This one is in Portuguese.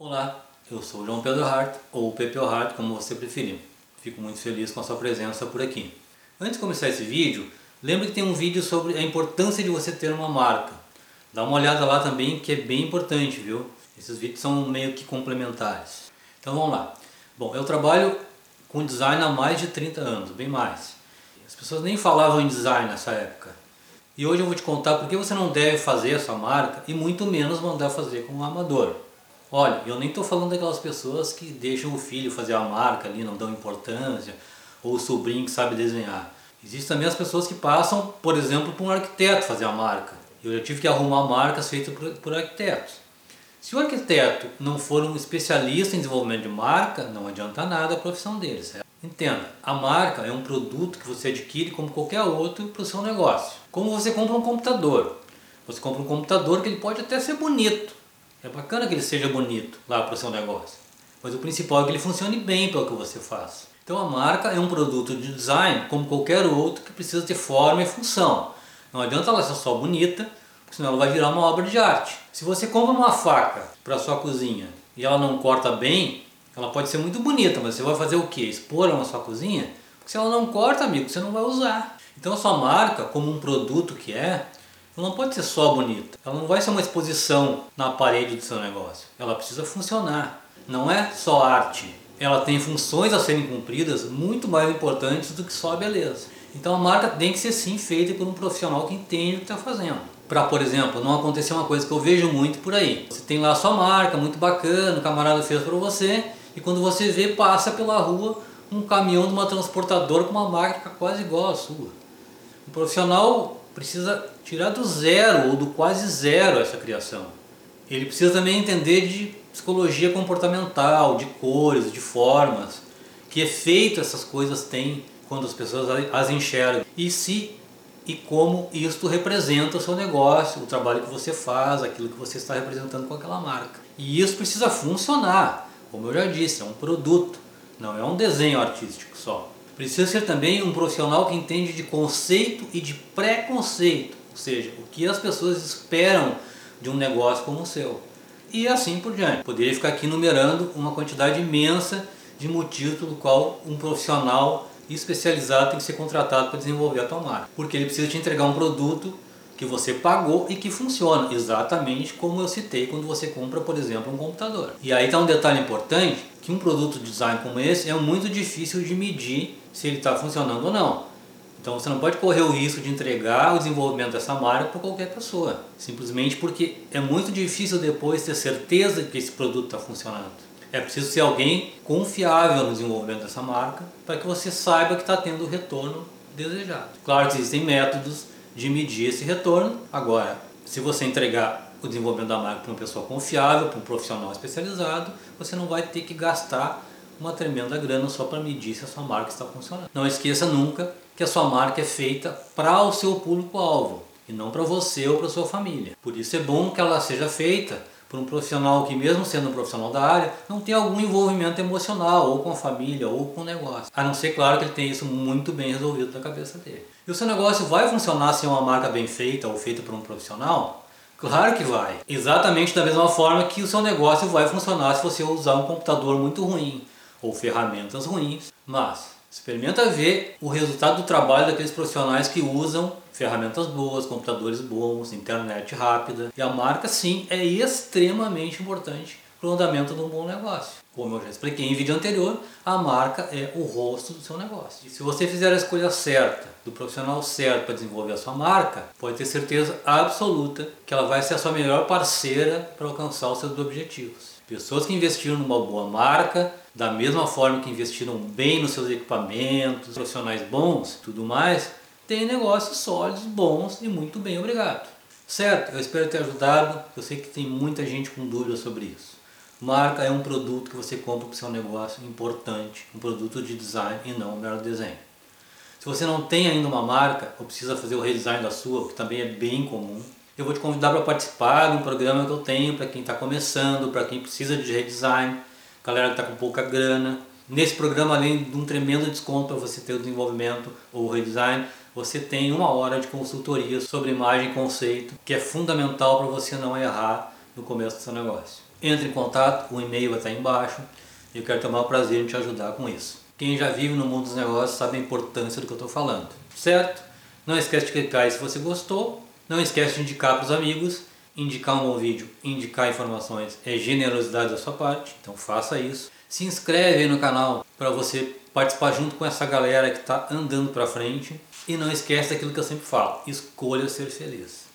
Olá, eu sou João Pedro Hart, ou Pepe Hart, como você preferir. Fico muito feliz com a sua presença por aqui. Antes de começar esse vídeo, lembre que tem um vídeo sobre a importância de você ter uma marca. Dá uma olhada lá também que é bem importante, viu? Esses vídeos são meio que complementares. Então vamos lá. Bom, eu trabalho com design há mais de 30 anos, bem mais. As pessoas nem falavam em design nessa época. E hoje eu vou te contar por que você não deve fazer essa marca e muito menos mandar fazer com um amador. Olha, eu nem estou falando daquelas pessoas que deixam o filho fazer a marca ali, não dão importância, ou o sobrinho que sabe desenhar. Existem também as pessoas que passam, por exemplo, para um arquiteto fazer a marca. Eu já tive que arrumar marcas feitas por, por arquitetos. Se o arquiteto não for um especialista em desenvolvimento de marca, não adianta nada a profissão dele, certo? Entenda, a marca é um produto que você adquire como qualquer outro para o seu negócio. Como você compra um computador. Você compra um computador que ele pode até ser bonito, é bacana que ele seja bonito lá para o seu negócio, mas o principal é que ele funcione bem para o que você faz. Então a marca é um produto de design como qualquer outro que precisa ter forma e função. Não adianta ela ser só bonita, senão ela vai virar uma obra de arte. Se você compra uma faca para sua cozinha e ela não corta bem, ela pode ser muito bonita, mas você vai fazer o que? Expor ela na sua cozinha? Porque se ela não corta, amigo, você não vai usar. Então a sua marca, como um produto que é, ela não pode ser só bonita. Ela não vai ser uma exposição na parede do seu negócio. Ela precisa funcionar. Não é só arte. Ela tem funções a serem cumpridas muito mais importantes do que só a beleza. Então a marca tem que ser sim feita por um profissional que entende o que está fazendo. Para, por exemplo, não acontecer uma coisa que eu vejo muito por aí. Você tem lá a sua marca, muito bacana, o camarada fez para você, e quando você vê, passa pela rua um caminhão de uma transportadora com uma marca quase igual à sua. O profissional precisa tirar do zero ou do quase zero essa criação. Ele precisa também entender de psicologia comportamental, de cores, de formas, que efeito essas coisas têm quando as pessoas as enxergam e se e como isto representa o seu negócio, o trabalho que você faz, aquilo que você está representando com aquela marca. E isso precisa funcionar, como eu já disse, é um produto, não é um desenho artístico só. Precisa ser também um profissional que entende de conceito e de preconceito, ou seja, o que as pessoas esperam de um negócio como o seu. E assim por diante. Poderia ficar aqui numerando uma quantidade imensa de motivos pelo qual um profissional especializado tem que ser contratado para desenvolver a tua marca. Porque ele precisa te entregar um produto que você pagou e que funciona, exatamente como eu citei quando você compra, por exemplo, um computador. E aí está um detalhe importante, que um produto de design como esse é muito difícil de medir se ele está funcionando ou não. Então você não pode correr o risco de entregar o desenvolvimento dessa marca para qualquer pessoa, simplesmente porque é muito difícil depois ter certeza que esse produto está funcionando. É preciso ser alguém confiável no desenvolvimento dessa marca para que você saiba que está tendo o retorno desejado. Claro que existem métodos de medir esse retorno. Agora, se você entregar o desenvolvimento da marca para uma pessoa confiável, para um profissional especializado, você não vai ter que gastar uma tremenda grana só para medir se a sua marca está funcionando. Não esqueça nunca que a sua marca é feita para o seu público-alvo e não para você ou para sua família. Por isso é bom que ela seja feita por um profissional que, mesmo sendo um profissional da área, não tem algum envolvimento emocional, ou com a família, ou com o negócio. A não ser, claro, que ele tenha isso muito bem resolvido na cabeça dele. E o seu negócio vai funcionar se é uma marca bem feita ou feita por um profissional? Claro que vai. Exatamente da mesma forma que o seu negócio vai funcionar se você usar um computador muito ruim, ou ferramentas ruins, mas experimenta ver o resultado do trabalho daqueles profissionais que usam ferramentas boas, computadores bons, internet rápida. E a marca sim é extremamente importante para o andamento de um bom negócio. Como eu já expliquei em vídeo anterior, a marca é o rosto do seu negócio. E se você fizer a escolha certa, do profissional certo para desenvolver a sua marca, pode ter certeza absoluta que ela vai ser a sua melhor parceira para alcançar os seus objetivos. Pessoas que investiram numa boa marca, da mesma forma que investiram bem nos seus equipamentos, profissionais bons, tudo mais, têm negócios sólidos, bons e muito bem, obrigado. Certo? Eu espero ter ajudado. Eu sei que tem muita gente com dúvidas sobre isso. Marca é um produto que você compra para o seu negócio importante, um produto de design e não um mero desenho. Se você não tem ainda uma marca ou precisa fazer o redesign da sua, que também é bem comum, eu vou te convidar para participar de um programa que eu tenho para quem está começando, para quem precisa de redesign, galera que está com pouca grana. Nesse programa, além de um tremendo desconto para você ter o desenvolvimento ou o redesign, você tem uma hora de consultoria sobre imagem e conceito, que é fundamental para você não errar no começo do seu negócio. entre em contato, o e-mail aí embaixo. Eu quero ter o prazer em te ajudar com isso. Quem já vive no mundo dos negócios sabe a importância do que eu estou falando, certo? Não esquece de clicar aí se você gostou. Não esquece de indicar para os amigos. Indicar um bom vídeo, indicar informações é generosidade da sua parte, então faça isso. Se inscreve no canal para você participar junto com essa galera que está andando para frente. E não esquece daquilo que eu sempre falo, escolha ser feliz.